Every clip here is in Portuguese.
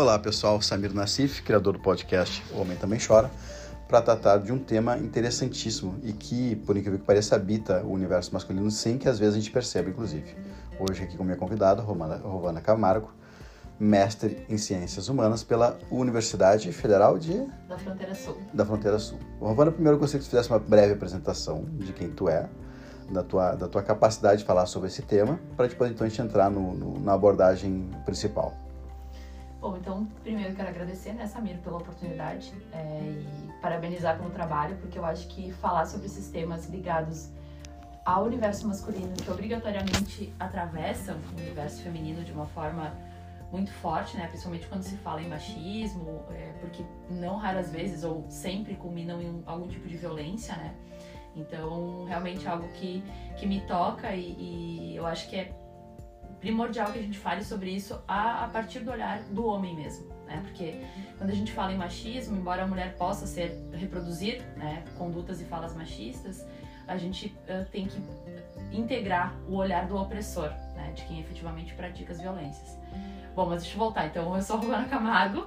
Olá pessoal, Samir Nassif, criador do podcast O Homem Também Chora, para tratar de um tema interessantíssimo e que, por incrível que pareça, habita o universo masculino sem que às vezes a gente perceba, inclusive. Hoje aqui com minha convidada, Rovana Camargo, mestre em Ciências Humanas pela Universidade Federal de... Da Fronteira Sul. Da Fronteira Sul. Rovana, primeiro eu gostaria que você fizesse uma breve apresentação de quem tu é, da tua, da tua capacidade de falar sobre esse tema, para depois então a gente entrar no, no, na abordagem principal. Bom, então, primeiro quero agradecer, né, Samir, pela oportunidade é, e parabenizar pelo trabalho, porque eu acho que falar sobre esses temas ligados ao universo masculino, que obrigatoriamente atravessam o universo feminino de uma forma muito forte, né, principalmente quando se fala em machismo, é, porque não raras vezes ou sempre culminam em algum tipo de violência, né, então, realmente é algo que, que me toca e, e eu acho que é primordial que a gente fale sobre isso a, a partir do olhar do homem mesmo, né? Porque quando a gente fala em machismo, embora a mulher possa ser reproduzir, né, condutas e falas machistas, a gente uh, tem que integrar o olhar do opressor, né, de quem efetivamente pratica as violências. Bom, mas deixa eu voltar. Então, eu sou Rubana Camargo,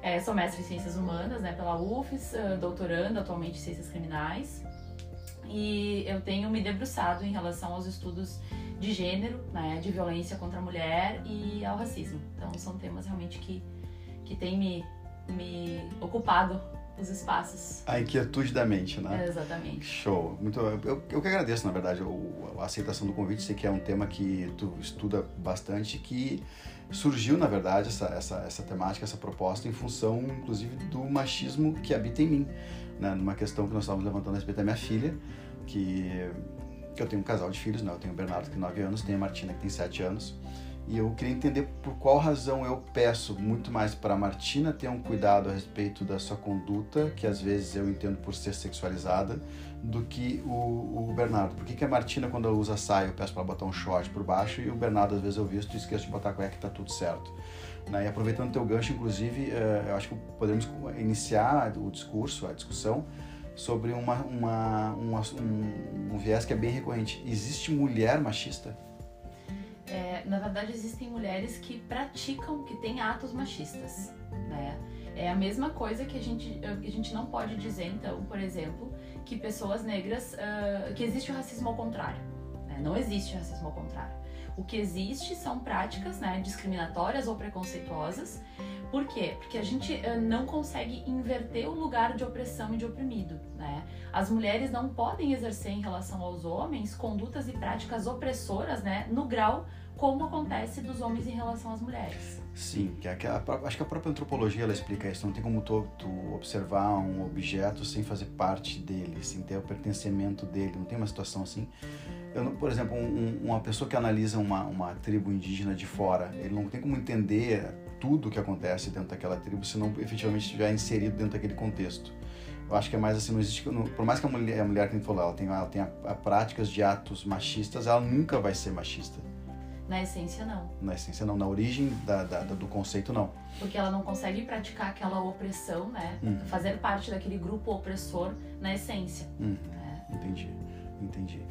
é, sou mestre em Ciências Humanas, né, pela UFES, uh, doutorando atualmente em Ciências Criminais, e eu tenho me debruçado em relação aos estudos de gênero, né, de violência contra a mulher e ao racismo. Então são temas realmente que, que têm me, me ocupado os espaços. A inquietude da mente, né? É, exatamente. Show. Muito, eu, eu que agradeço, na verdade, a aceitação do convite. Sei que é um tema que tu estuda bastante, que surgiu, na verdade, essa, essa, essa temática, essa proposta, em função, inclusive, do machismo que habita em mim. Né? Numa questão que nós estávamos levantando a respeito da minha filha, que, que eu tenho um casal de filhos, né? Eu tenho o Bernardo, que tem 9 anos, tenho a Martina, que tem 7 anos. E eu queria entender por qual razão eu peço muito mais para a Martina ter um cuidado a respeito da sua conduta, que às vezes eu entendo por ser sexualizada, do que o, o Bernardo. Por que, que a Martina, quando ela usa saia, eu peço para botar um short por baixo e o Bernardo, às vezes, eu visto e esqueço de botar cueca e tá tudo certo. Né? E aproveitando o teu gancho, inclusive, uh, eu acho que podemos iniciar o discurso, a discussão, sobre uma, uma, uma um, um viés que é bem recorrente. Existe mulher machista? É, na verdade, existem mulheres que praticam, que têm atos machistas, né? É a mesma coisa que a gente, a gente não pode dizer, então, por exemplo, que pessoas negras, uh, que existe o racismo ao contrário. Né? Não existe racismo ao contrário. O que existe são práticas né, discriminatórias ou preconceituosas. Por quê? Porque a gente uh, não consegue inverter o lugar de opressão e de oprimido. Né? As mulheres não podem exercer em relação aos homens condutas e práticas opressoras né, no grau como acontece dos homens em relação às mulheres. Sim, que, é que a, acho que a própria antropologia ela explica isso. Não tem como tu, tu, observar um objeto sem fazer parte dele, sem ter o pertencimento dele. Não tem uma situação assim. Eu, por exemplo, um, uma pessoa que analisa uma, uma tribo indígena de fora, ele não tem como entender tudo o que acontece dentro daquela tribo se não efetivamente estiver inserido dentro daquele contexto. Eu acho que é mais assim, não existe, por mais que a mulher, a mulher que falou, ela tenha, ela tenha práticas de atos machistas, ela nunca vai ser machista na essência, não. Na essência, não. Na origem da, da, do conceito, não. Porque ela não consegue praticar aquela opressão, né? Uhum. Fazer parte daquele grupo opressor na essência. Uhum. Né? Entendi, entendi.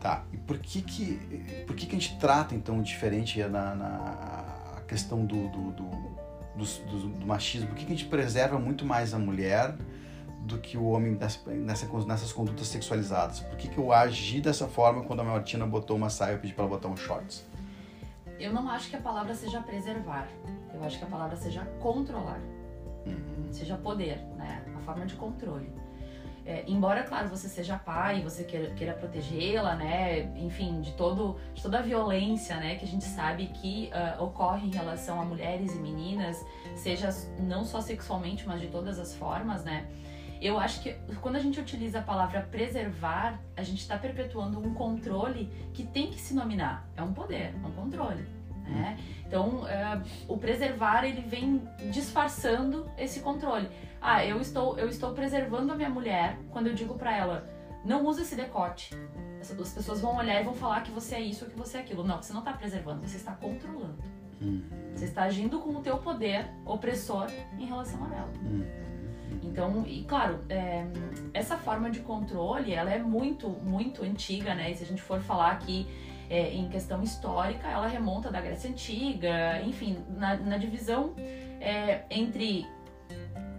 Tá, e por que que, por que que a gente trata, então, diferente na, na a questão do, do, do, do, do machismo? Por que, que a gente preserva muito mais a mulher do que o homem nessa, nessas condutas sexualizadas? Por que, que eu agi dessa forma quando a Martina botou uma saia e eu pedi para ela botar um shorts? Eu não acho que a palavra seja preservar. Eu acho que a palavra seja controlar. Uhum. Seja poder, né? A forma de controle. É, embora, claro, você seja pai, você queira, queira protegê-la, né? Enfim, de, todo, de toda a violência, né? Que a gente sabe que uh, ocorre em relação a mulheres e meninas, seja não só sexualmente, mas de todas as formas, né? Eu acho que quando a gente utiliza a palavra preservar, a gente está perpetuando um controle que tem que se nominar. É um poder, é um controle. Né? Então, é, o preservar ele vem disfarçando esse controle. Ah, eu estou eu estou preservando a minha mulher quando eu digo para ela não use esse decote. As pessoas vão olhar e vão falar que você é isso ou que você é aquilo. Não, você não está preservando, você está controlando. Uhum. Você está agindo com o teu poder opressor em relação a ela. Então, e claro, é, essa forma de controle, ela é muito, muito antiga, né? E se a gente for falar aqui é, em questão histórica, ela remonta da Grécia Antiga, enfim, na, na divisão é, entre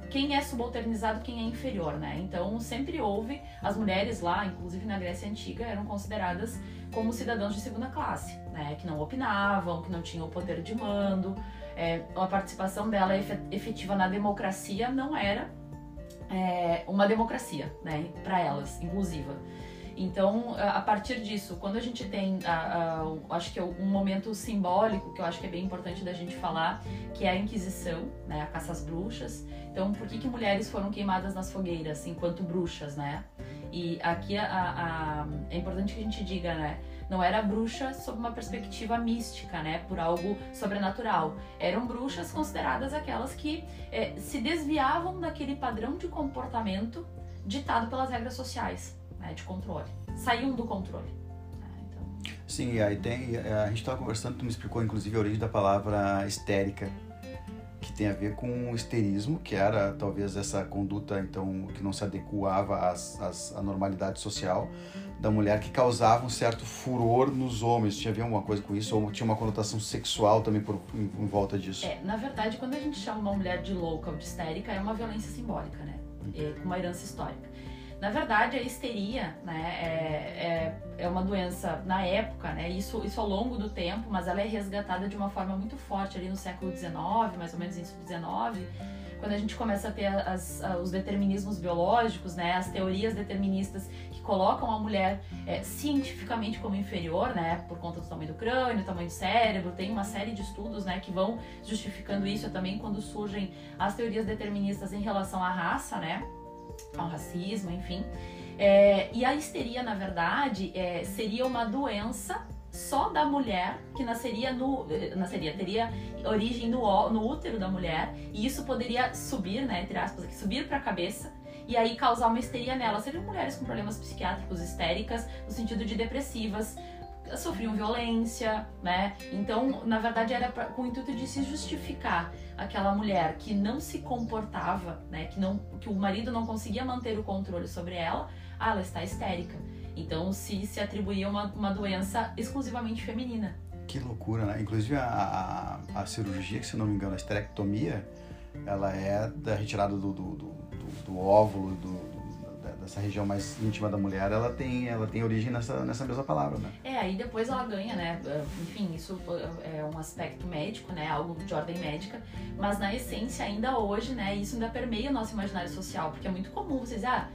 quem é subalternizado quem é inferior, né? Então sempre houve as mulheres lá, inclusive na Grécia antiga, eram consideradas como cidadãos de segunda classe, né? Que não opinavam, que não tinham o poder de mando, é, a participação dela efetiva na democracia não era é, uma democracia, né? Para elas, inclusiva. Então, a partir disso, quando a gente tem, a, a, acho que é um momento simbólico que eu acho que é bem importante da gente falar, que é a Inquisição, né, a caça às bruxas. Então, por que, que mulheres foram queimadas nas fogueiras enquanto bruxas, né? E aqui a, é importante que a gente diga, né? Não era bruxa sob uma perspectiva mística, né? Por algo sobrenatural. Eram bruxas consideradas aquelas que é, se desviavam daquele padrão de comportamento ditado pelas regras sociais né, de controle. Saíam do controle. Né, então... Sim, aí tem. A gente estava conversando, tu me explicou inclusive a origem da palavra histérica, que tem a ver com o histerismo, que era talvez essa conduta então que não se adequava às, às, à normalidade social da mulher, que causava um certo furor nos homens. Tinha alguma coisa com isso? Ou tinha uma conotação sexual também por, em, em volta disso? É, na verdade, quando a gente chama uma mulher de louca ou de histérica, é uma violência simbólica, né? É, com uma herança histórica. Na verdade, a histeria né, é, é, é, uma doença na época, né, isso, isso ao longo do tempo, mas ela é resgatada de uma forma muito forte ali no século XIX, mais ou menos início do XIX, quando a gente começa a ter as, os determinismos biológicos, né, as teorias deterministas que colocam a mulher é, cientificamente como inferior, né, por conta do tamanho do crânio, do tamanho do cérebro, tem uma série de estudos, né, que vão justificando isso também quando surgem as teorias deterministas em relação à raça, né, ao racismo, enfim. É, e a histeria, na verdade, é, seria uma doença só da mulher que nasceria no eh, nasceria teria origem no, no útero da mulher e isso poderia subir né entre aspas aqui, subir para a cabeça e aí causar uma histeria nela seriam mulheres com problemas psiquiátricos histéricas no sentido de depressivas sofriam violência, né? Então, na verdade, era pra, com o intuito de se justificar aquela mulher que não se comportava, né? Que, não, que o marido não conseguia manter o controle sobre ela, ah, ela está histérica. Então, se, se atribuía uma, uma doença exclusivamente feminina. Que loucura, né? Inclusive, a, a, a cirurgia, que se não me engano, a esterectomia, ela é da retirada do, do, do, do óvulo, do, dessa região mais íntima da mulher, ela tem, ela tem origem nessa, nessa mesma palavra, né? É, aí depois ela ganha, né? Enfim, isso é um aspecto médico, né? Algo de ordem médica, mas na essência, ainda hoje, né? Isso ainda permeia o nosso imaginário social, porque é muito comum vocês, ah,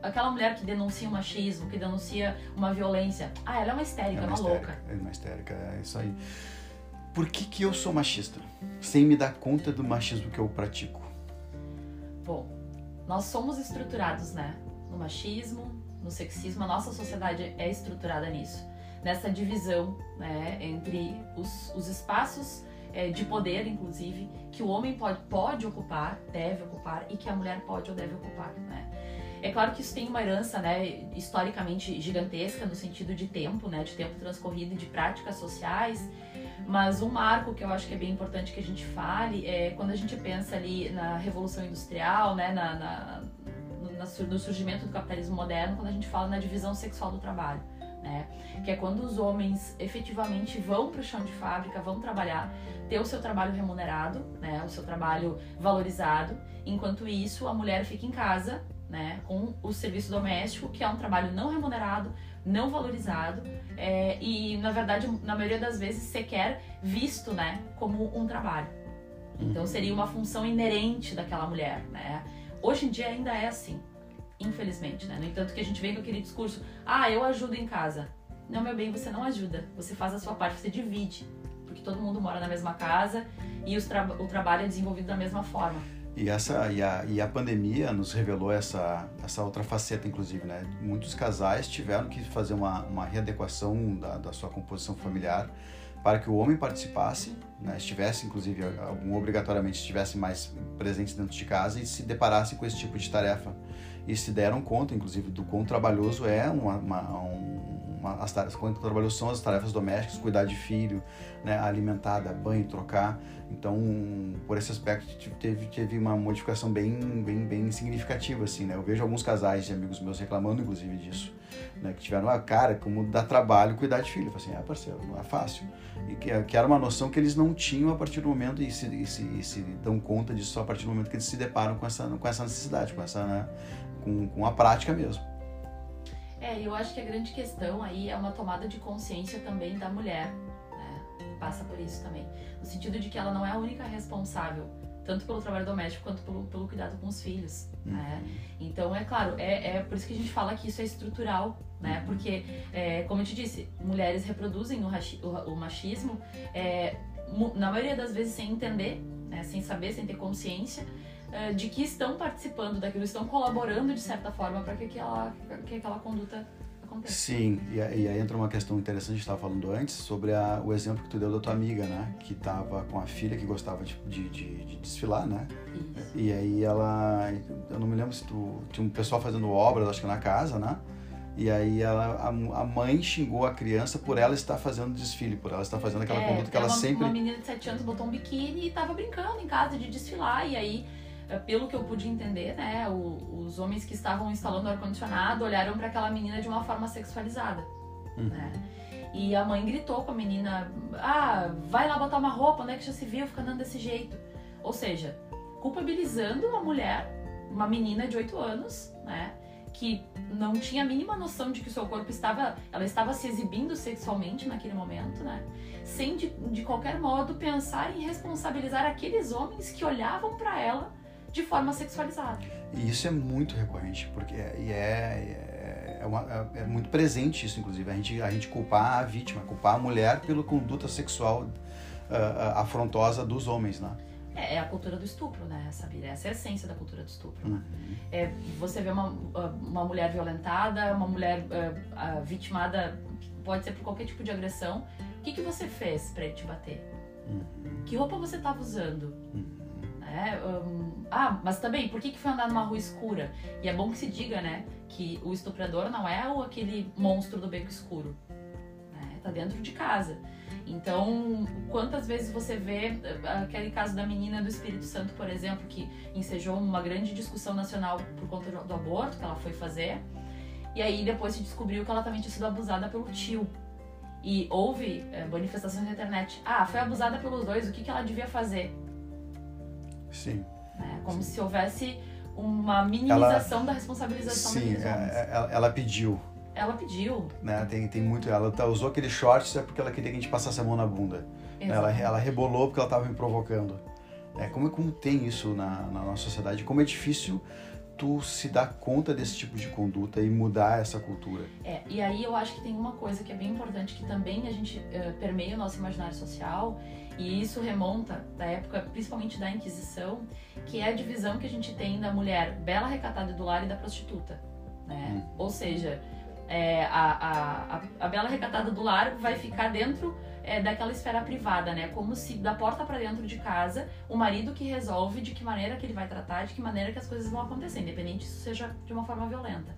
aquela mulher que denuncia o machismo, que denuncia uma violência, ah, ela é uma histérica, é uma, uma louca. É uma histérica, é isso aí. Por que, que eu sou machista? Sem me dar conta do machismo que eu pratico. Bom, nós somos estruturados, né? No machismo, no sexismo, a nossa sociedade é estruturada nisso, nessa divisão né, entre os, os espaços é, de poder, inclusive, que o homem pode, pode ocupar, deve ocupar e que a mulher pode ou deve ocupar. Né? É claro que isso tem uma herança né, historicamente gigantesca no sentido de tempo, né, de tempo transcorrido e de práticas sociais, mas um marco que eu acho que é bem importante que a gente fale é quando a gente pensa ali na Revolução Industrial, né, na, na no surgimento do capitalismo moderno, quando a gente fala na divisão sexual do trabalho. Né? Que é quando os homens efetivamente vão para o chão de fábrica, vão trabalhar, ter o seu trabalho remunerado, né? o seu trabalho valorizado, enquanto isso a mulher fica em casa né? com o serviço doméstico, que é um trabalho não remunerado, não valorizado é, e, na verdade, na maioria das vezes sequer visto né? como um trabalho. Então seria uma função inerente daquela mulher, né? Hoje em dia ainda é assim, infelizmente, né? No entanto que a gente vem com aquele discurso, ah, eu ajudo em casa. Não, meu bem, você não ajuda. Você faz a sua parte, você divide. Porque todo mundo mora na mesma casa e tra o trabalho é desenvolvido da mesma forma. E, essa, e, a, e a pandemia nos revelou essa, essa outra faceta, inclusive, né? Muitos casais tiveram que fazer uma, uma readequação da, da sua composição familiar para que o homem participasse, né, estivesse, inclusive, algum obrigatoriamente estivesse mais presente dentro de casa e se deparasse com esse tipo de tarefa. E se deram conta, inclusive, do quão trabalhoso é uma, uma, um, as tarefas, quando trabalhou são as tarefas domésticas, cuidar de filho, né, alimentar, dar banho, trocar. Então, por esse aspecto, teve, teve uma modificação bem, bem, bem significativa, assim, né? Eu vejo alguns casais de amigos meus reclamando, inclusive, disso, né? Que tiveram, ah, cara, como dá trabalho cuidar de filho. Eu falei assim, ah, parceiro, não é fácil. E que, que era uma noção que eles não tinham a partir do momento, e se, e se, e se dão conta disso só a partir do momento que eles se deparam com essa, com essa necessidade, com essa, né? com, com a prática mesmo. É, eu acho que a grande questão aí é uma tomada de consciência também da mulher, né? Passa por isso também. No sentido de que ela não é a única responsável, tanto pelo trabalho doméstico quanto pelo, pelo cuidado com os filhos, uhum. né? Então, é claro, é, é por isso que a gente fala que isso é estrutural, né? Uhum. Porque, é, como eu te disse, mulheres reproduzem o, o, o machismo, é, na maioria das vezes sem entender, né? sem saber, sem ter consciência, é, de que estão participando daquilo, estão colaborando de certa forma para que aquela, que aquela conduta aconteça. Sim, e, e aí entra uma questão interessante que a gente estava falando antes sobre a, o exemplo que tu deu da tua amiga, né? Que estava com a filha que gostava de, de, de, de desfilar, né? Isso. E aí ela, eu não me lembro se tu tinha um pessoal fazendo obras, acho que na casa, né? E aí ela, a, a, mãe xingou a criança por ela estar fazendo desfile, por ela estar fazendo aquela é, conduta que ela uma, sempre. Uma menina de 7 anos botou um biquíni e estava brincando em casa de desfilar, e aí pelo que eu pude entender, né, o, os homens que estavam instalando o ar-condicionado olharam para aquela menina de uma forma sexualizada, uhum. né? E a mãe gritou com a menina: Ah, vai lá botar uma roupa, né? Que já se viu, fica andando desse jeito. Ou seja, culpabilizando uma mulher, uma menina de 8 anos, né? Que não tinha a mínima noção de que o seu corpo estava. Ela estava se exibindo sexualmente naquele momento, né? Sem de, de qualquer modo pensar em responsabilizar aqueles homens que olhavam para ela de forma sexualizada. E isso é muito recorrente, porque é, e é, é, uma, é, é, muito presente isso, inclusive, a gente, a gente culpar a vítima, culpar a mulher pela conduta sexual uh, afrontosa dos homens, né? É, é, a cultura do estupro, né, Sabir? Essa é a essência da cultura do estupro. Né? Uhum. É, você vê uma, uma mulher violentada, uma mulher uh, vitimada, pode ser por qualquer tipo de agressão. O que, que você fez para ele te bater? Uhum. Que roupa você estava usando? Uhum. É, um, ah, mas também, por que, que foi andar numa rua escura? E é bom que se diga, né, que o estuprador não é o, aquele monstro do beco escuro. Né? Tá dentro de casa. Então, quantas vezes você vê eh, aquele caso da menina do Espírito Santo, por exemplo, que ensejou uma grande discussão nacional por conta do aborto que ela foi fazer, e aí depois se descobriu que ela também tinha sido abusada pelo tio. E houve é, manifestações na internet. Ah, foi abusada pelos dois, o que, que ela devia fazer? Sim. Né? Como Sim. se houvesse uma minimização ela, da responsabilização Sim, daqueles homens. É, ela, ela pediu. Ela pediu. Né? Tem, tem muito. Ela tá, usou aquele shorts é porque ela queria que a gente passasse a mão na bunda. Ela, ela rebolou porque ela estava me provocando. É, como, como tem isso na, na nossa sociedade? Como é difícil tu se dar conta desse tipo de conduta e mudar essa cultura. É, e aí eu acho que tem uma coisa que é bem importante que também a gente uh, permeia o nosso imaginário social e isso remonta da época, principalmente da Inquisição, que é a divisão que a gente tem da mulher bela, recatada do lar e da prostituta. Né? Hum. Ou seja, é, a, a, a, bela recatada do lar vai ficar dentro é, daquela esfera privada, né? Como se da porta para dentro de casa, o marido que resolve de que maneira que ele vai tratar, de que maneira que as coisas vão acontecer, independente se isso seja de uma forma violenta.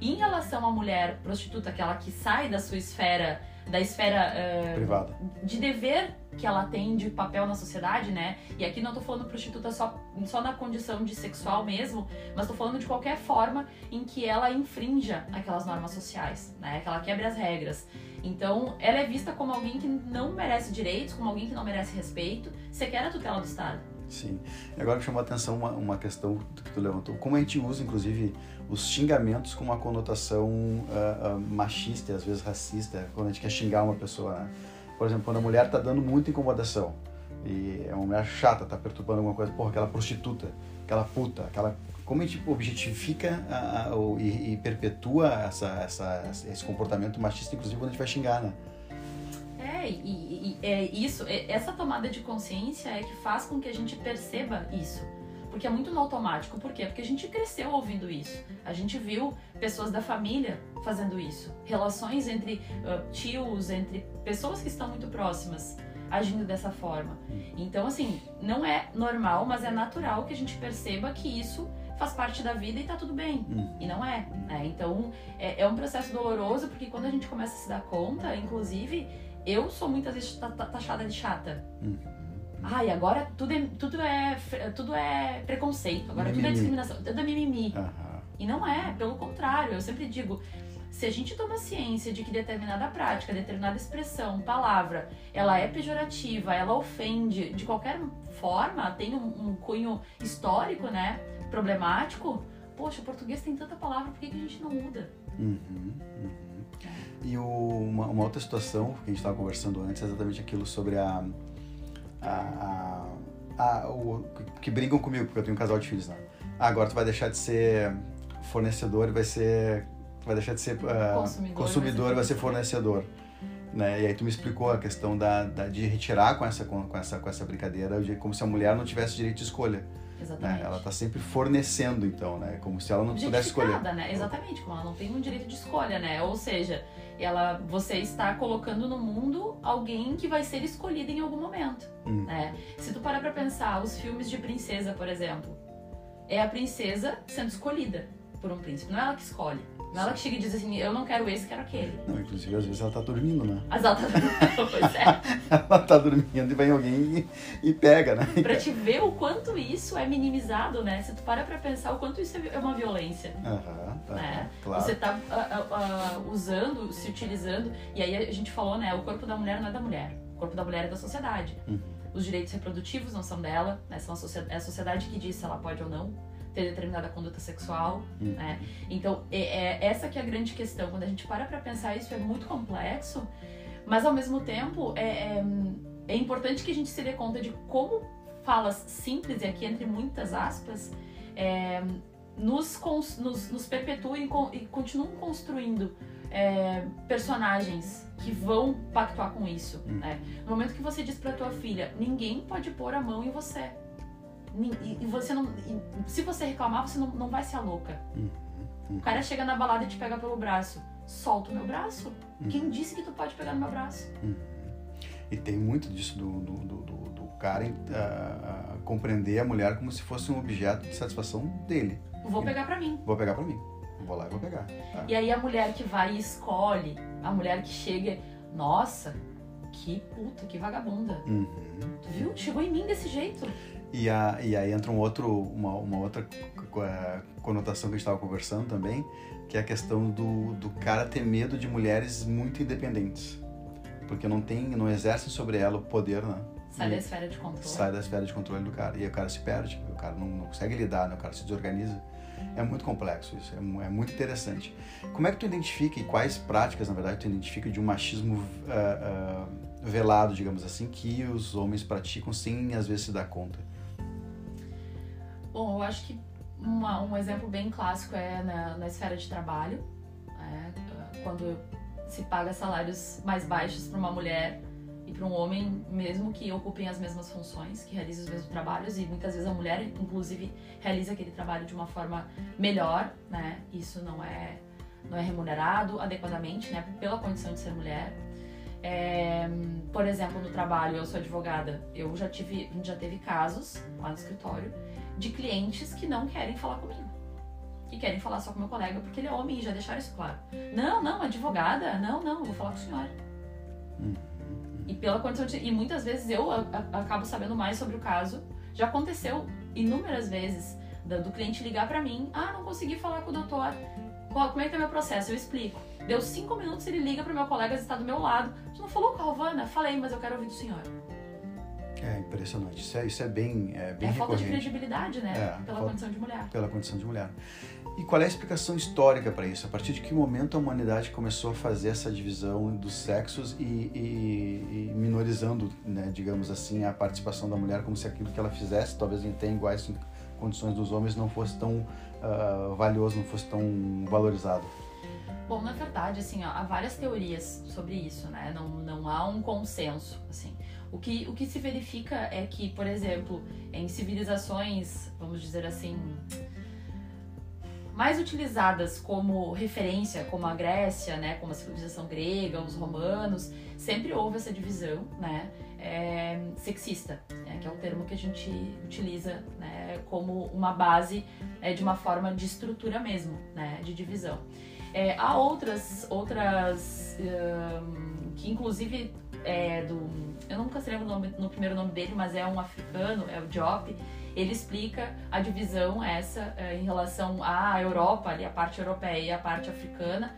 Em relação à mulher prostituta, aquela que sai da sua esfera da esfera uh, privada de dever que ela tem de papel na sociedade, né? E aqui não tô falando prostituta só, só na condição de sexual mesmo, mas tô falando de qualquer forma em que ela infrinja aquelas normas sociais, né? Que ela quebre as regras. Então, ela é vista como alguém que não merece direitos, como alguém que não merece respeito, sequer a tutela do Estado. Sim. Agora me chamou a atenção uma, uma questão que tu levantou. Como a gente usa, inclusive, os xingamentos com uma conotação uh, uh, machista às vezes racista, quando a gente quer xingar uma pessoa. Né? Por exemplo, quando a mulher está dando muita incomodação e é uma mulher chata, está perturbando alguma coisa, porra, aquela prostituta, aquela puta, aquela. Como a gente objetifica uh, e, e, perpetua essa, essa, esse comportamento machista, inclusive quando a gente vai xingar, né? É, e, e é isso, é, essa tomada de consciência é que faz com que a gente perceba isso porque é muito no automático. Por quê? Porque a gente cresceu ouvindo isso. A gente viu pessoas da família fazendo isso. Relações entre uh, tios, entre pessoas que estão muito próximas agindo dessa forma. Então, assim, não é normal, mas é natural que a gente perceba que isso faz parte da vida e tá tudo bem. Uhum. E não é, né? Então, é, é um processo doloroso, porque quando a gente começa a se dar conta, inclusive, eu sou muitas vezes ta- ta- taxada de chata. Uhum. Ai, agora tudo é, tudo é, tudo é preconceito, agora tudo é Mimimi. discriminação, tudo é mimimi. Aham. E não é, pelo contrário, eu sempre digo, se a gente toma ciência de que determinada prática, determinada expressão, palavra, ela é pejorativa, ela ofende, de qualquer forma, tem um, um cunho histórico, né, problemático, poxa, o português tem tanta palavra, por que, que a gente não muda? Uhum, uhum. E o- uma, uma outra situação que a gente estava conversando antes é exatamente aquilo sobre a. a, a, a- o, que brigam comigo, porque eu tenho um casal de filhos, né? Ah, agora tu vai deixar de ser fornecedor e vai ser. tu vai deixar de ser ah, Consumidor, consumidor e vai ser fornecedor. Né? E aí tu me explicou a questão da, da- de retirar com essa, com, essa, com essa brincadeira, de como se a mulher não tivesse direito de escolha. Exatamente. Né? Ela está sempre fornecendo, então, né? Como se ela não pudesse escolher. Né? Exatamente, como ela não tem um direito de escolha, né? Ou seja, ela, você está colocando no mundo alguém que vai ser escolhido em algum momento, Hum. né? Se tu parar pra pensar, os filmes de princesa, por exemplo, é a princesa sendo escolhida por um príncipe, não é ela que escolhe. Não é ela que chega e diz assim, eu não quero esse, quero aquele. Não, inclusive, às vezes ela tá dormindo, né? As altas... pois é. Ela tá dormindo e vem alguém e, e pega, né? Pra te ver o quanto isso é minimizado, né? Se tu para pra pensar o quanto isso é uma violência. Aham, aham, né? claro. Você tá ah, ah, usando, se utilizando, e aí a gente falou, né? O corpo da mulher não é da mulher. O corpo da mulher é da sociedade. Uhum. Os direitos reprodutivos não são dela, né? São a, é a sociedade que diz se ela pode ou não ter determinada conduta sexual, Uhum. né? Então, é, é essa que é a grande questão. Quando a gente para pra pensar isso, é muito complexo, mas ao mesmo tempo é, é, é importante que a gente se dê conta de como falas simples, e aqui entre muitas aspas, é, nos, cons- nos, nos perpetuam e, con- e continuam construindo é, personagens que vão pactuar com isso. Hum. né? No momento que você diz pra tua filha, ninguém pode pôr a mão em você. E, você não. se você reclamar, você não, não vai ser a louca. Uhum. O cara chega na balada e te pega pelo braço. Solta o meu braço. Uhum. Quem disse que tu pode pegar no meu braço? E tem muito disso do, do, do, do- cara ah, compreender a mulher como se fosse um objeto de satisfação dele. Vou pegar pra mim. Vou pegar pra mim. Vou lá e vou pegar. Tá? E aí a mulher que vai e escolhe, a mulher que chega, nossa, que puta, que vagabunda. Uhum. Tu viu? Chegou em mim desse jeito. E, a, e aí entra um outro, uma, uma outra eh, conotação que a gente estava conversando também, que é a questão do, do cara ter medo de mulheres muito independentes. Porque não tem, não exercem sobre ela o poder, né? Sai E da esfera de controle. sai da esfera de controle do cara. E o cara se perde, o cara não, não consegue lidar, né? o cara se desorganiza. É muito complexo isso, é, é muito interessante. Como é que tu identifica e quais práticas, na verdade, tu identifica de um machismo ah, ah, velado, digamos assim, que os homens praticam sem às vezes se dar conta? Bom, eu acho que uma- um exemplo bem clássico é na, na esfera de trabalho, né? quando se paga salários mais baixos para uma mulher e para um homem, mesmo que ocupem as mesmas funções, que realizem os mesmos trabalhos, e muitas vezes a mulher, inclusive, realiza aquele trabalho de uma forma melhor, né? Isso não é, não é remunerado adequadamente, né? Pela condição de ser mulher. É, por exemplo, no trabalho, eu sou advogada, eu já tive, já teve casos lá no escritório de clientes que não querem falar comigo. Que querem falar só com meu colega porque ele é homem e já deixaram isso claro. Não, não, advogada, não, não, eu vou falar com o senhor. E pela condição de. E muitas vezes eu a- a- acabo sabendo mais sobre o caso. Já aconteceu inúmeras vezes do, do cliente ligar pra mim: ah, não consegui falar com o doutor. Qual- como é que tá meu processo? Eu explico. Deu cinco minutos, ele liga pro meu colega que está do meu lado. Tu não falou com a Rovana? Falei, mas eu quero ouvir do senhor. É impressionante. Isso é, isso é bem, é bem É falta de recorrente credibilidade, né? É, pela falta- condição de mulher. pela condição de mulher. E qual é a explicação histórica para isso? A partir de que momento a humanidade começou a fazer essa divisão dos sexos e, e- e minorizando, né, digamos assim, a participação da mulher como se aquilo que ela fizesse, talvez em ter iguais condições dos homens, não fosse tão ah, valioso, não fosse tão valorizado? Bom, na verdade, assim, ó, há várias teorias sobre isso, né? Não, não há um consenso, assim. O que, o que se verifica é que, por exemplo, em civilizações, vamos dizer assim, mais utilizadas como referência, como a Grécia, né, como a civilização grega, os romanos, sempre houve essa divisão, né, é, sexista, né, que é o termo que a gente utiliza, né, como uma base é, de uma forma de estrutura mesmo, né, de divisão. É, há outras, outras um, que inclusive é do, eu nunca se lembro no, nome, no primeiro nome dele, mas é um africano, é o Diop ele explica a divisão essa é, em relação à Europa, ali, a parte europeia e a parte africana.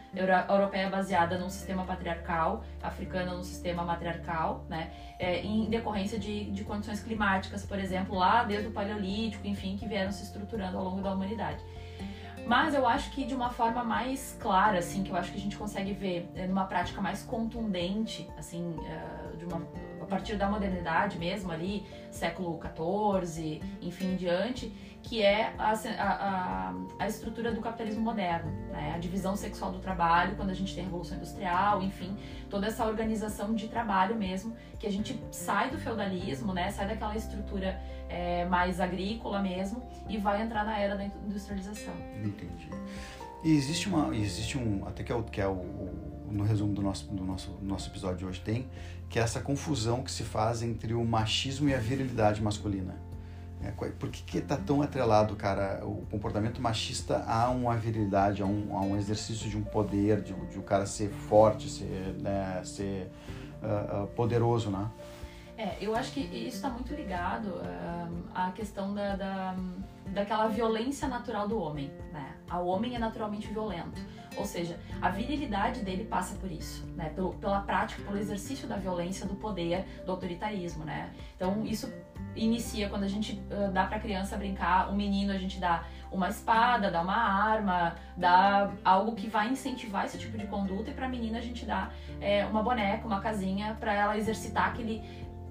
A europeia baseada num sistema patriarcal, africana num sistema matriarcal, né? É, em decorrência de, de condições climáticas, por exemplo, lá desde o Paleolítico, enfim, que vieram se estruturando ao longo da humanidade. Mas eu acho que de uma forma mais clara, assim, que eu acho que a gente consegue ver é, numa prática mais contundente, assim, de uma a partir da modernidade mesmo, ali, século XIV, enfim, em diante, que é a, a, a, estrutura do capitalismo moderno, né? a divisão sexual do trabalho, quando a gente tem a Revolução Industrial, enfim, toda essa organização de trabalho mesmo, que a gente sai do feudalismo, né? sai daquela estrutura é, mais agrícola mesmo e vai entrar na era da industrialização. Entendi. E existe uma, existe um, até que é o, que é o, no resumo do nosso, do nosso, nosso episódio de hoje tem, que é essa confusão que se faz entre o machismo e a virilidade masculina. É, por que, que tá tão atrelado, cara, o comportamento machista a uma virilidade, a um, a um exercício de um poder, de, de o cara ser forte, ser, né, ser uh, uh, poderoso, né? É, eu acho que isso está muito ligado uh, à questão da, da, daquela violência natural do homem, né? O homem é naturalmente violento. Ou seja, a virilidade dele passa por isso, né? Pelo, pela prática, pelo exercício da violência, do poder, do autoritarismo, né? Então, isso inicia quando a gente uh, dá para criança brincar, um menino a gente dá uma espada, dá uma arma, dá algo que vai incentivar esse tipo de conduta e para menina a gente dá é, uma boneca, uma casinha para ela exercitar aquele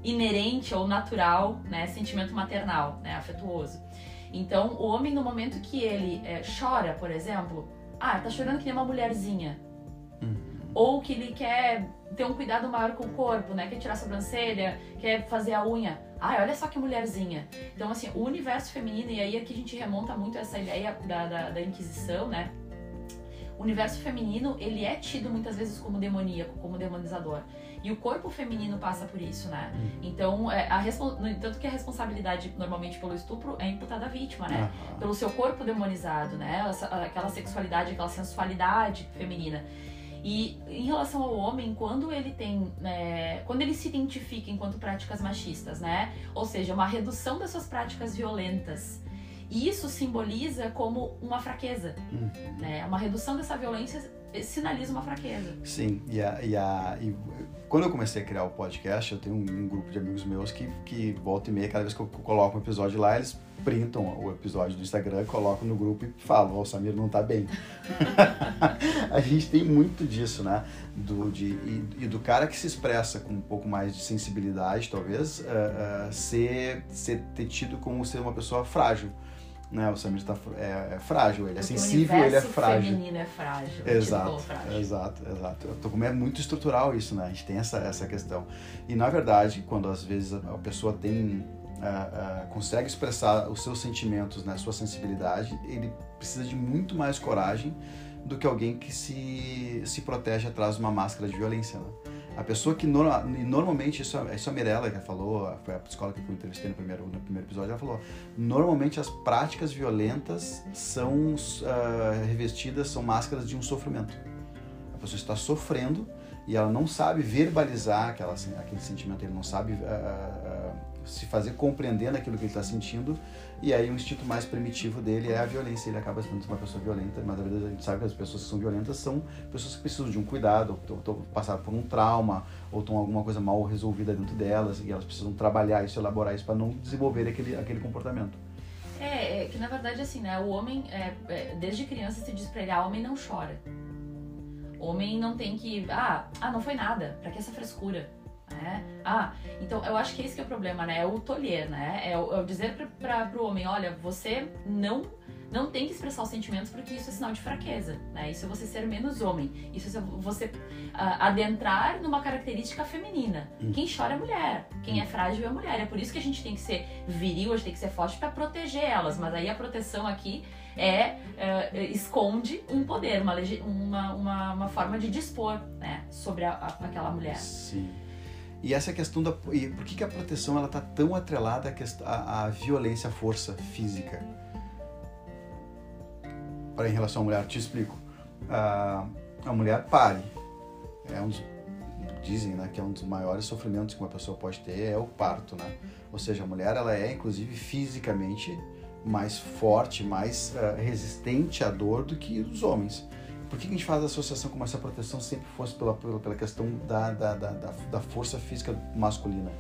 inerente ou natural, né, sentimento maternal, né, afetuoso. Então, o homem no momento que ele é, chora, por exemplo, ah, tá chorando que nem uma mulherzinha. Uhum. Ou que ele quer ter um cuidado maior com o corpo, né? Quer tirar a sobrancelha, quer fazer a unha. Ai, olha só que mulherzinha. Então, assim, o universo feminino, e aí aqui a gente remonta muito essa ideia da, da, da Inquisição, né? O universo feminino, ele é tido muitas vezes como demoníaco, como demonizador. E o corpo feminino passa por isso, né? Uhum. Então, é, a tanto que a responsabilidade normalmente pelo estupro é imputada à vítima, né? Uhum. Pelo seu corpo demonizado, né? Aquela sexualidade, aquela sensualidade feminina. E em relação ao homem, quando ele tem, né, quando ele se identifica enquanto práticas machistas, né, ou seja, uma redução das suas práticas violentas, isso simboliza como uma fraqueza, uhum. né, uma redução dessa violência sinaliza uma fraqueza. Sim, e, a, e, a, e quando eu comecei a criar o podcast, eu tenho um, um, grupo de amigos meus que, que volta e meia, cada vez que eu coloco um episódio lá, eles printam o episódio do Instagram, colocam no grupo e falam, o Samir não tá bem. a gente tem muito disso, né? Do, de, e, e, do cara que se expressa com um pouco mais de sensibilidade, talvez, uh, uh, ser, ser ter tido como ser uma pessoa frágil né? O Samir tá, é, é frágil, ele é Porque sensível, ele é frágil. O feminino é frágil. Exato, frágil. exato, exato. Como é muito estrutural isso, né? A gente tem essa, essa questão. E na verdade, quando às vezes a pessoa tem Uh, uh, consegue expressar os seus sentimentos, né, sua sensibilidade, ele precisa de muito mais coragem do que alguém que se, se protege atrás de uma máscara de violência. Né? A pessoa que no, normalmente, isso, isso a Mirella que falou, foi a psicóloga que eu entrevistei no primeiro, no primeiro episódio, ela falou: normalmente as práticas violentas são uh, revestidas, são máscaras de um sofrimento. A pessoa está sofrendo e ela não sabe verbalizar aquela, aquele sentimento, ele não sabe uh, uh, se fazer compreender naquilo que ele está sentindo e aí o instinto mais primitivo dele é a violência. Ele acaba sendo uma pessoa violenta, mas na verdade a gente sabe que as pessoas que são violentas são pessoas que precisam de um cuidado, ou, passaram por um trauma, ou estão alguma coisa mal resolvida dentro delas, e elas precisam trabalhar isso, elaborar isso para não desenvolver aquele, aquele comportamento. É, é, que na verdade assim, né, o homem, é, é, desde criança se diz pra ele, ah, homem não chora. Homem não tem que, ah, ah, não foi nada, pra que essa frescura? Né? Ah, então eu acho que esse que é o problema, né? É o tolher, né? É o, é o dizer para o homem, olha, você não não tem que expressar os sentimentos porque isso é sinal de fraqueza, né? Isso é você ser menos homem. Isso é você uh, adentrar numa característica feminina. Hum. Quem chora é mulher, quem é frágil é mulher. É por isso que a gente tem que ser viril, a gente tem que ser forte para proteger elas. Mas aí a proteção aqui é uh, esconde um poder, uma, uma, uma, uma, forma de dispor, né, sobre a, a, aquela mulher. Sim. E essa questão da. E por que, que a proteção ela tá tão atrelada à, à, violência, à força física? Para em relação à mulher, te explico. A, a mulher pare. É um dos, dizem né, que é um dos maiores sofrimentos que uma pessoa pode ter é o parto, né? Ou seja, a mulher ela é inclusive fisicamente mais forte, mais uh, resistente à dor do que os homens. Por que a gente faz a associação como essa proteção sempre fosse pela, pela, pela questão da, da, da, da, força física masculina?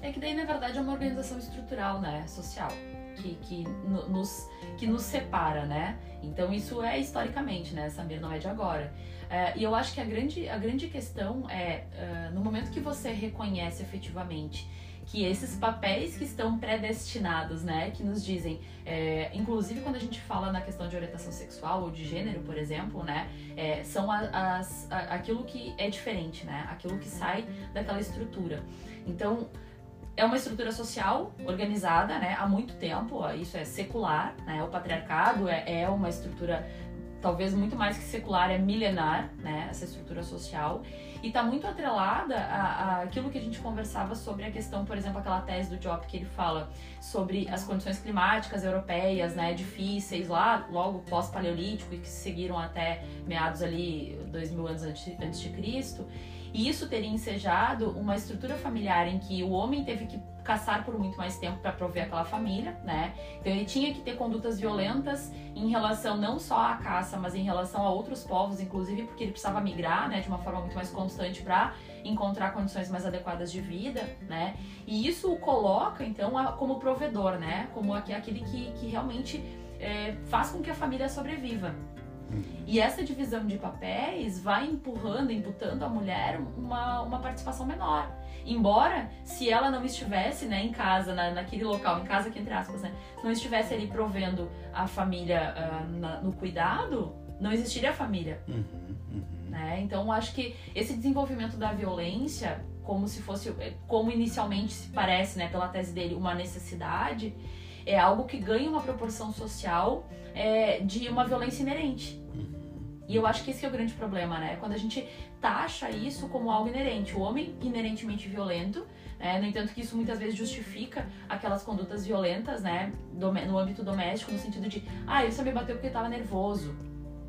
É que daí, na verdade, é uma organização estrutural, né, social, que, que, nos, que nos separa, né? Então, isso é historicamente, né? Samir não é de agora. Uh, e eu acho que a grande, a grande questão é, uh, no momento que você reconhece efetivamente que esses papéis que estão predestinados, né, que nos dizem, é, inclusive quando a gente fala na questão de orientação sexual ou de gênero, por exemplo, né, é, são as, aquilo que é diferente, né, aquilo que sai daquela estrutura. Então, é uma estrutura social organizada, né, há muito tempo, isso é secular, né, o patriarcado é, é uma estrutura talvez muito mais que secular, é milenar, né, essa estrutura social, e está muito atrelada a, aquilo que a gente conversava sobre a questão, por exemplo, aquela tese do Job que ele fala sobre as condições climáticas europeias, né, difíceis lá, logo pós-paleolítico e que seguiram até meados ali, dois mil anos antes de Cristo, e isso teria ensejado uma estrutura familiar em que o homem teve que caçar por muito mais tempo para prover aquela família, né? Então ele tinha que ter condutas violentas em relação não só à caça, mas em relação a outros povos, inclusive porque ele precisava migrar, né, de uma forma muito mais constante para encontrar condições mais adequadas de vida, né? E isso o coloca então como provedor, né? Como aquele que, que realmente é, faz com que a família sobreviva. E essa divisão de papéis vai empurrando, imputando à mulher uma, uma participação menor. Embora, se ela não estivesse né, em casa, na, naquele local, em casa que entre aspas, né, não estivesse ali provendo a família uh, na, no cuidado, não existiria a família. Uhum, uhum. Né? Então, acho que esse desenvolvimento da violência, como se fosse, como inicialmente se parece, né, pela tese dele, uma necessidade, é algo que ganha uma proporção social é, de uma violência inerente. E eu acho que esse é o grande problema, né? Quando a gente taxa isso como algo inerente, o homem inerentemente violento, né? no entanto que isso muitas vezes justifica aquelas condutas violentas, né, no âmbito doméstico, no sentido de, ah, ele só me bateu porque estava nervoso,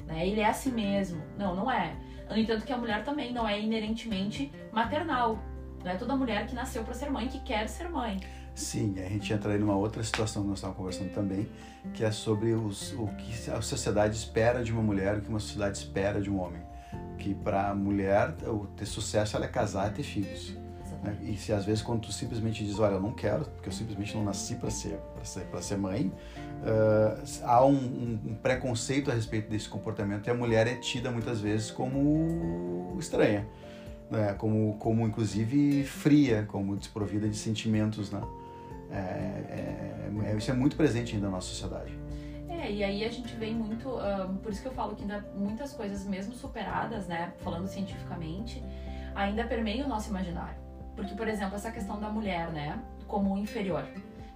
né? Ele é assim mesmo. Não, não é. No entanto que a mulher também não é inerentemente maternal. Não é toda mulher que nasceu para ser mãe que quer ser mãe. Sim, a gente entra aí numa outra situação que nós estávamos conversando também, que é sobre os, o que a sociedade espera de uma mulher, o que uma sociedade espera de um homem. Que para a mulher, o ter sucesso ela é casar e ter filhos. Né? E se às vezes quando tu simplesmente diz, olha, eu não quero, porque eu simplesmente não nasci para ser, ser, ser mãe, uh, há um, um, um, preconceito a respeito desse comportamento e a mulher é tida muitas vezes como estranha. Né? Como, como inclusive fria, como desprovida de sentimentos, né? É, é, é, isso é muito presente ainda na nossa sociedade. É, e aí a gente vem muito, uh, por isso que eu falo que ainda muitas coisas, mesmo superadas, né, falando cientificamente, ainda permeiam o nosso imaginário. Porque, por exemplo, essa questão da mulher, né, como inferior.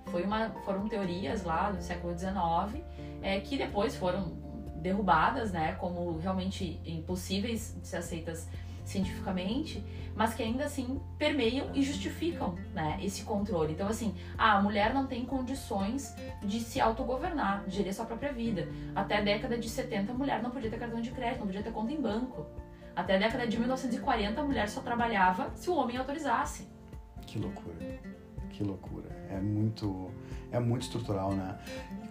Foi uma, foram teorias lá do século XIX é, que depois foram derrubadas, né, como realmente impossíveis de ser aceitas cientificamente, mas que ainda assim permeiam e justificam né, esse controle. Então, assim, ah, a mulher não tem condições de se autogovernar, de gerir sua própria vida. Até a década de 70, a mulher não podia ter cartão de crédito, não podia ter conta em banco. Até a década de 1940, a mulher só trabalhava se o homem autorizasse. Que loucura. Que loucura. É muito, é muito estrutural, né?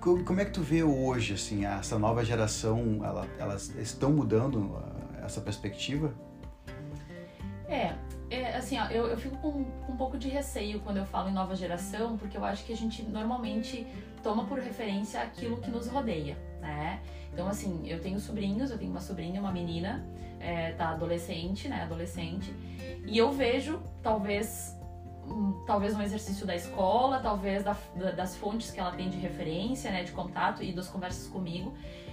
Como é que tu vê hoje, assim, essa nova geração, ela, elas estão mudando ah, essa perspectiva? É, é assim, ó, eu, eu fico com, com, um pouco de receio quando eu falo em nova geração, porque eu acho que a gente normalmente toma por referência aquilo que nos rodeia, né? Então, assim, eu tenho sobrinhos, eu tenho uma sobrinha, uma menina, é, tá adolescente, né? Adolescente, e eu vejo, talvez, hum, talvez um exercício da escola, talvez da, das fontes que ela tem de referência, né, de contato e das conversas comigo,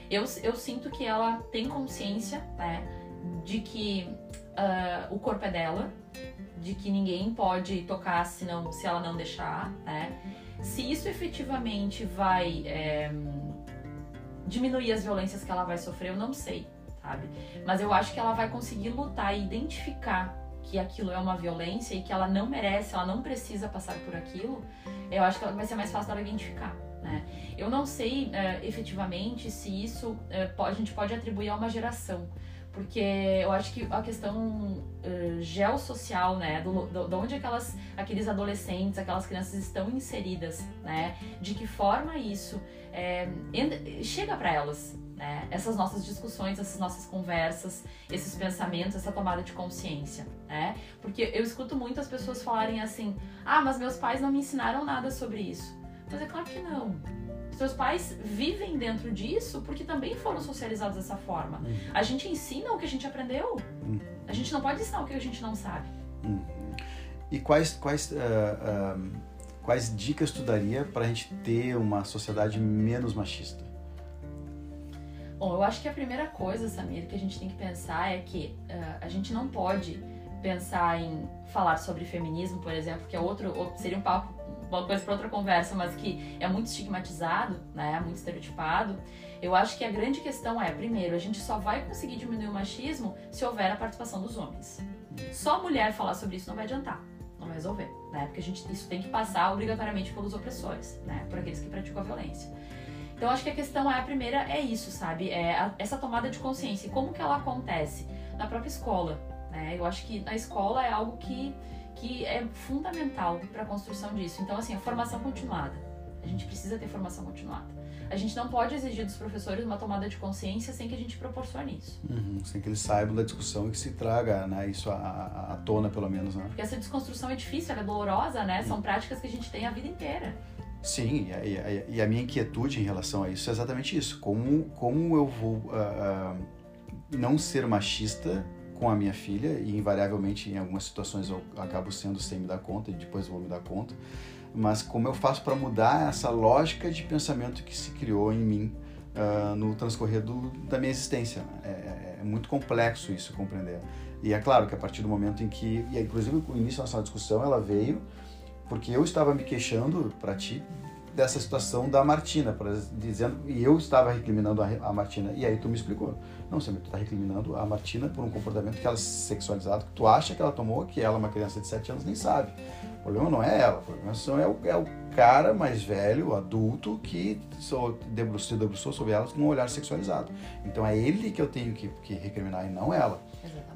eu, eu sinto que ela tem consciência, né, de que uh, o corpo é dela, de que ninguém pode tocar se, não, se ela não deixar, né? Se isso efetivamente vai é, diminuir as violências que ela vai sofrer, eu não sei, sabe? Mas eu acho que ela vai conseguir lutar e identificar que aquilo é uma violência e que ela não merece, ela não precisa passar por aquilo. Eu acho que vai ser mais fácil dela identificar. Né? Eu não sei uh, efetivamente se isso pode, a gente pode atribuir a uma geração, porque eu acho que a questão uh, geossocial, né, do, do, de onde aquelas, aqueles adolescentes, aquelas crianças estão inseridas, né, de que forma isso é, chega para elas, né, essas nossas discussões, essas nossas conversas, esses pensamentos, essa tomada de consciência, né, porque eu escuto muitas pessoas falarem assim, ah, mas meus pais não me ensinaram nada sobre isso, mas é claro que não, seus pais vivem dentro disso porque também foram socializados dessa forma. Uhum. A gente ensina o que a gente aprendeu. Uhum. A gente não pode ensinar o que a gente não sabe. Uhum. E quais, quais, uh, uh, quais dicas tu daria para a gente ter uma sociedade menos machista? Bom, eu acho que a primeira coisa, Samir, que a gente tem que pensar é que uh, a gente não pode pensar em falar sobre feminismo, por exemplo, que é outro, seria um papo uma coisa para outra conversa, mas que é muito estigmatizado, né, muito estereotipado. Eu acho que a grande questão é, primeiro, a gente só vai conseguir diminuir o machismo se houver a participação dos homens. Só mulher falar sobre isso não vai adiantar, não vai resolver, né? Porque a gente isso tem que passar obrigatoriamente pelos opressores, né, por aqueles que praticam a violência. Então acho que a questão é a primeira é isso, sabe? É a, essa tomada de consciência. E como que ela acontece na própria escola, né? Eu acho que na escola é algo que que é fundamental para a construção disso. Então, assim, a formação continuada. A gente precisa ter formação continuada. A gente não pode exigir dos professores uma tomada de consciência sem que a gente proporcione isso. Uhum, sem que eles saibam da discussão e que se traga né, isso à, à tona, pelo menos. Né? Porque essa desconstrução é difícil, ela é dolorosa, né? São uhum. práticas que a gente tem a vida inteira. Sim, e a, e a, minha inquietude em relação a isso é exatamente isso. Como, como eu vou uh, uh, não ser machista com a minha filha e invariavelmente em algumas situações eu acabo sendo sem me dar conta e depois vou me dar conta. Mas como eu faço para mudar essa lógica de pensamento que se criou em mim uh, no transcorrer do, da minha existência? É, é, é, muito complexo isso compreender. E é claro que a partir do momento em que e inclusive o início da nossa discussão ela veio porque eu estava me queixando para ti dessa situação da Martina, dizendo e eu estava recriminando a, a Martina. E aí tu me explicou não, você está recriminando a Martina por um comportamento que ela é sexualizado, que tu acha que ela tomou, que ela, uma criança de 7 anos, nem sabe. O problema não é ela, o problema é o, é o cara mais velho, adulto, que se debruçou sobre ela com um olhar sexualizado. Então é ele que eu tenho que, que recriminar e não ela.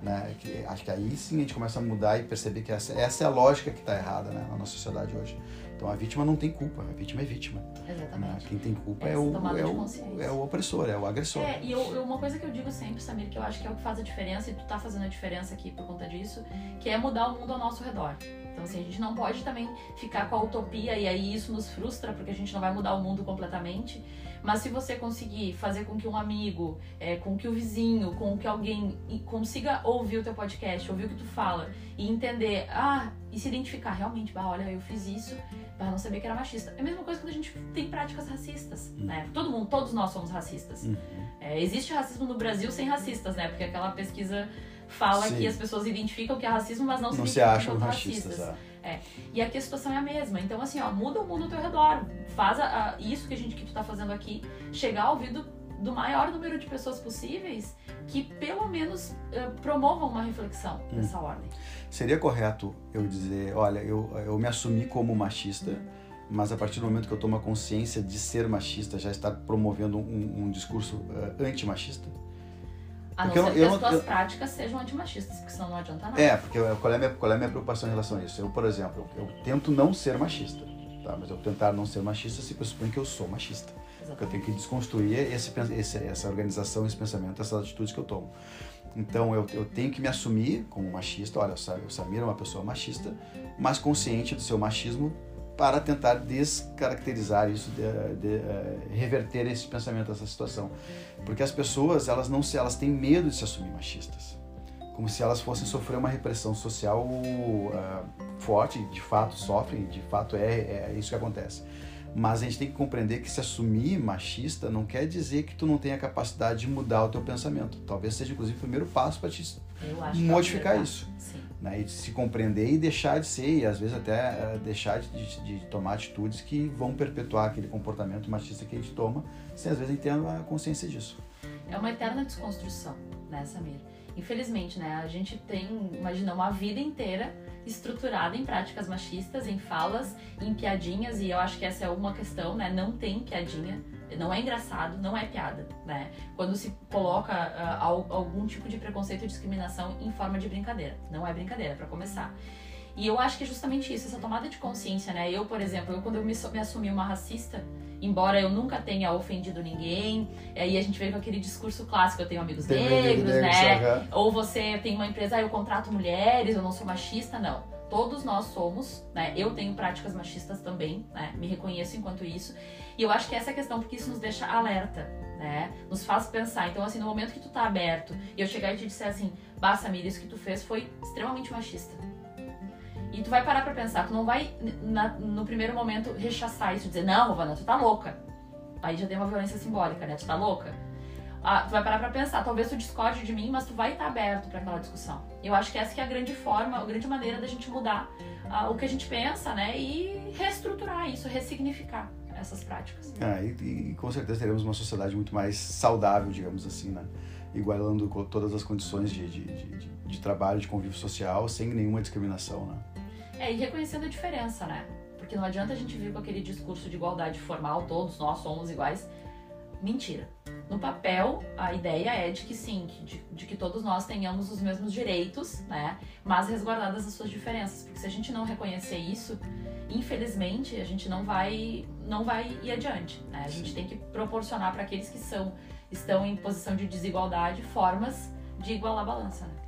Né? Que, acho que aí sim a gente começa a mudar e perceber que essa, essa é a lógica que está errada né, na nossa sociedade hoje. Então a vítima não tem culpa, a vítima é vítima. Exatamente. Né? Quem tem culpa é o, é, o, é o opressor, é o agressor. É, e eu, uma coisa que eu digo sempre, Samir, que eu acho que é o que faz a diferença, e tu tá fazendo a diferença aqui por conta disso, que é mudar o mundo ao nosso redor. Então, assim, a gente não pode também ficar com a utopia e aí isso nos frustra, porque a gente não vai mudar o mundo completamente. Mas se você conseguir fazer com que um amigo, é, com que o vizinho, com que alguém consiga ouvir o teu podcast, ouvir o que tu fala e entender, ah, e se identificar realmente, bah, olha, eu fiz isso, bah, não sabia que era machista. É a mesma coisa quando a gente tem práticas racistas, uhum. né? Todo mundo, todos nós somos racistas. Uhum. É, existe racismo no Brasil sem racistas, né? Porque aquela pesquisa fala Sim. que as pessoas identificam que é racismo, mas não, não se, se acham racistas. racistas. É. É. E aqui a situação é a mesma. Então, assim, ó, muda o mundo ao teu redor. Faz a, a, isso que a gente que tu tá fazendo aqui chegar ao ouvido do maior número de pessoas possíveis que pelo menos uh, promovam uma reflexão hum. dessa ordem. Seria correto eu dizer, olha, eu, eu me assumi como machista, mas a partir do momento que eu tomo a consciência de ser machista, já estar promovendo um, um discurso uh, antimachista? A não ser que as tuas eu, práticas sejam antimachistas, porque senão não adianta nada. É, porque eu, qual, é minha, qual é a minha preocupação em relação a isso? Eu, por exemplo, eu, eu tento não ser machista, tá? mas eu tentar não ser machista se pressupõe que eu sou machista. Porque eu tenho que desconstruir esse, esse, essa organização, esse pensamento, essas atitudes que eu tomo. Então eu, eu tenho que me assumir como machista. Olha, o Samir é uma pessoa machista, mas consciente do seu machismo para tentar descaracterizar isso, de, de, uh, reverter esse pensamento, essa situação, porque as pessoas elas não se, elas têm medo de se assumir machistas, como se elas fossem sofrer uma repressão social uh, forte, de fato sofrem, de fato é, é isso que acontece. Mas a gente tem que compreender que se assumir machista não quer dizer que tu não tenha a capacidade de mudar o teu pensamento. Talvez seja inclusive o primeiro passo para te é modificar é isso. Sim. Né? E se compreender e deixar de ser, e às vezes até uh, deixar de, de, de, tomar atitudes que vão perpetuar aquele comportamento machista que a gente toma, sem às vezes a gente ter a consciência disso. É uma eterna desconstrução, né, Samir? Infelizmente, né, a gente tem, imagina, uma vida inteira estruturada em práticas machistas, em falas, em piadinhas, e eu acho que essa é uma questão, né? Não tem piadinha, não é engraçado, não é piada, né? Quando se coloca uh, algum tipo de preconceito e discriminação em forma de brincadeira. Não é brincadeira, para começar. E eu acho que é justamente isso, essa tomada de consciência, né? Eu, por exemplo, eu, quando eu me, me assumi uma racista, embora eu nunca tenha ofendido ninguém, aí a gente veio com aquele discurso clássico, eu tenho amigos tem negros, né? Uhum. Ou você tem uma empresa, ah, eu contrato mulheres, eu não sou machista, não. Todos nós somos, né? Eu tenho práticas machistas também, né? Me reconheço enquanto isso. E eu acho que essa é a questão, porque isso nos deixa alerta, né? Nos faz pensar. Então, assim, no momento que tu tá aberto e eu chegar e te disser assim, Bah, Samir, isso que tu fez foi extremamente machista e tu vai parar pra pensar, tu não vai, na, no primeiro momento, rechaçar isso, dizer, não, Rovana, tu tá louca. Aí já tem uma violência simbólica, né? Tu tá louca. Ah, tu vai parar pra pensar, talvez tu discorde de mim, mas tu vai estar tá aberto para aquela discussão. Eu acho que essa que é a grande forma, a grande maneira da gente mudar ah, o que a gente pensa, né? E reestruturar isso, ressignificar essas práticas. Ah, e, e, com certeza teremos uma sociedade muito mais saudável, digamos assim, né? Igualando todas as condições de, de, de, de trabalho, de convívio social, sem nenhuma discriminação, né? É, e reconhecendo a diferença, né? Porque não adianta a gente vir com aquele discurso de igualdade formal, todos nós somos iguais. Mentira. No papel, a ideia é de que sim, de, de, que todos nós tenhamos os mesmos direitos, né? Mas resguardadas as suas diferenças. Porque se a gente não reconhecer isso, infelizmente, a gente não vai, não vai ir adiante. Né? A gente tem que proporcionar para aqueles que são, estão em posição de desigualdade formas de igualar a balança. Né?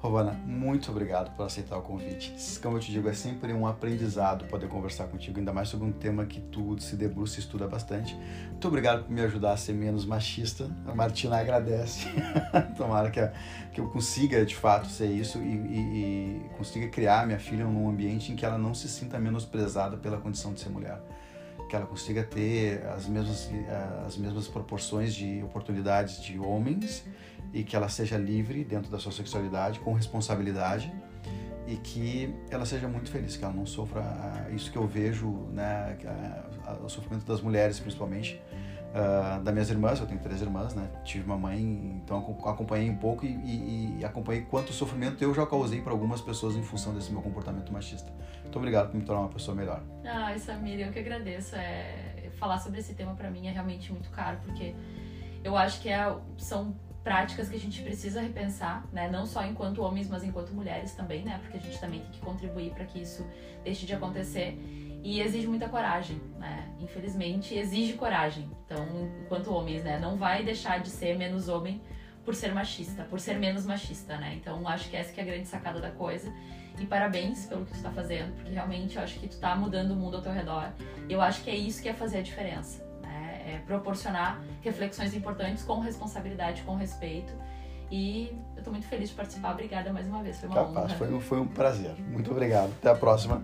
Rovana, muito obrigado por aceitar o convite. Como eu te digo, é sempre um aprendizado poder conversar contigo, ainda mais sobre um tema que tu se debruça e estuda bastante. Muito obrigado por me ajudar a ser menos machista. A Martina agradece. Tomara que, que eu consiga, de fato, ser isso e, e, e consiga criar minha filha num ambiente em que ela não se sinta menosprezada pela condição de ser mulher que ela consiga ter as mesmas, eh, as mesmas proporções de oportunidades de homens e que ela seja livre dentro da sua sexualidade, com responsabilidade e que ela seja muito feliz, que ela não sofra ah, isso que eu vejo, né, o sofrimento das mulheres principalmente, uh, das minhas irmãs, eu tenho três irmãs, né, tive uma mãe, então acompanhei um pouco e, e, e acompanhei quanto sofrimento eu já causei para algumas pessoas em função desse meu comportamento machista. Muito obrigado por me tornar uma pessoa melhor. Ah, Samir, eu que agradeço. É, falar sobre esse tema para mim é realmente muito caro, porque eu acho que é, são práticas que a gente precisa repensar, né? Não só enquanto homens, mas enquanto mulheres também, né? Porque a gente também tem que contribuir para que isso deixe de acontecer. E exige muita coragem, né? Infelizmente, exige coragem. Então, enquanto homens, né? Não vai deixar de ser menos homem por ser machista, por ser menos machista, né? Então, acho que essa que é a grande sacada da coisa. E parabéns pelo que tu está fazendo, porque realmente eu acho que tu está mudando o mundo ao teu redor. Eu acho que é isso que é fazer a diferença é, proporcionar reflexões importantes com responsabilidade, com respeito. E eu estou muito feliz de participar. Obrigada mais uma vez. Foi uma Capaz, honra. Foi, foi um prazer. Muito obrigado. Até a próxima.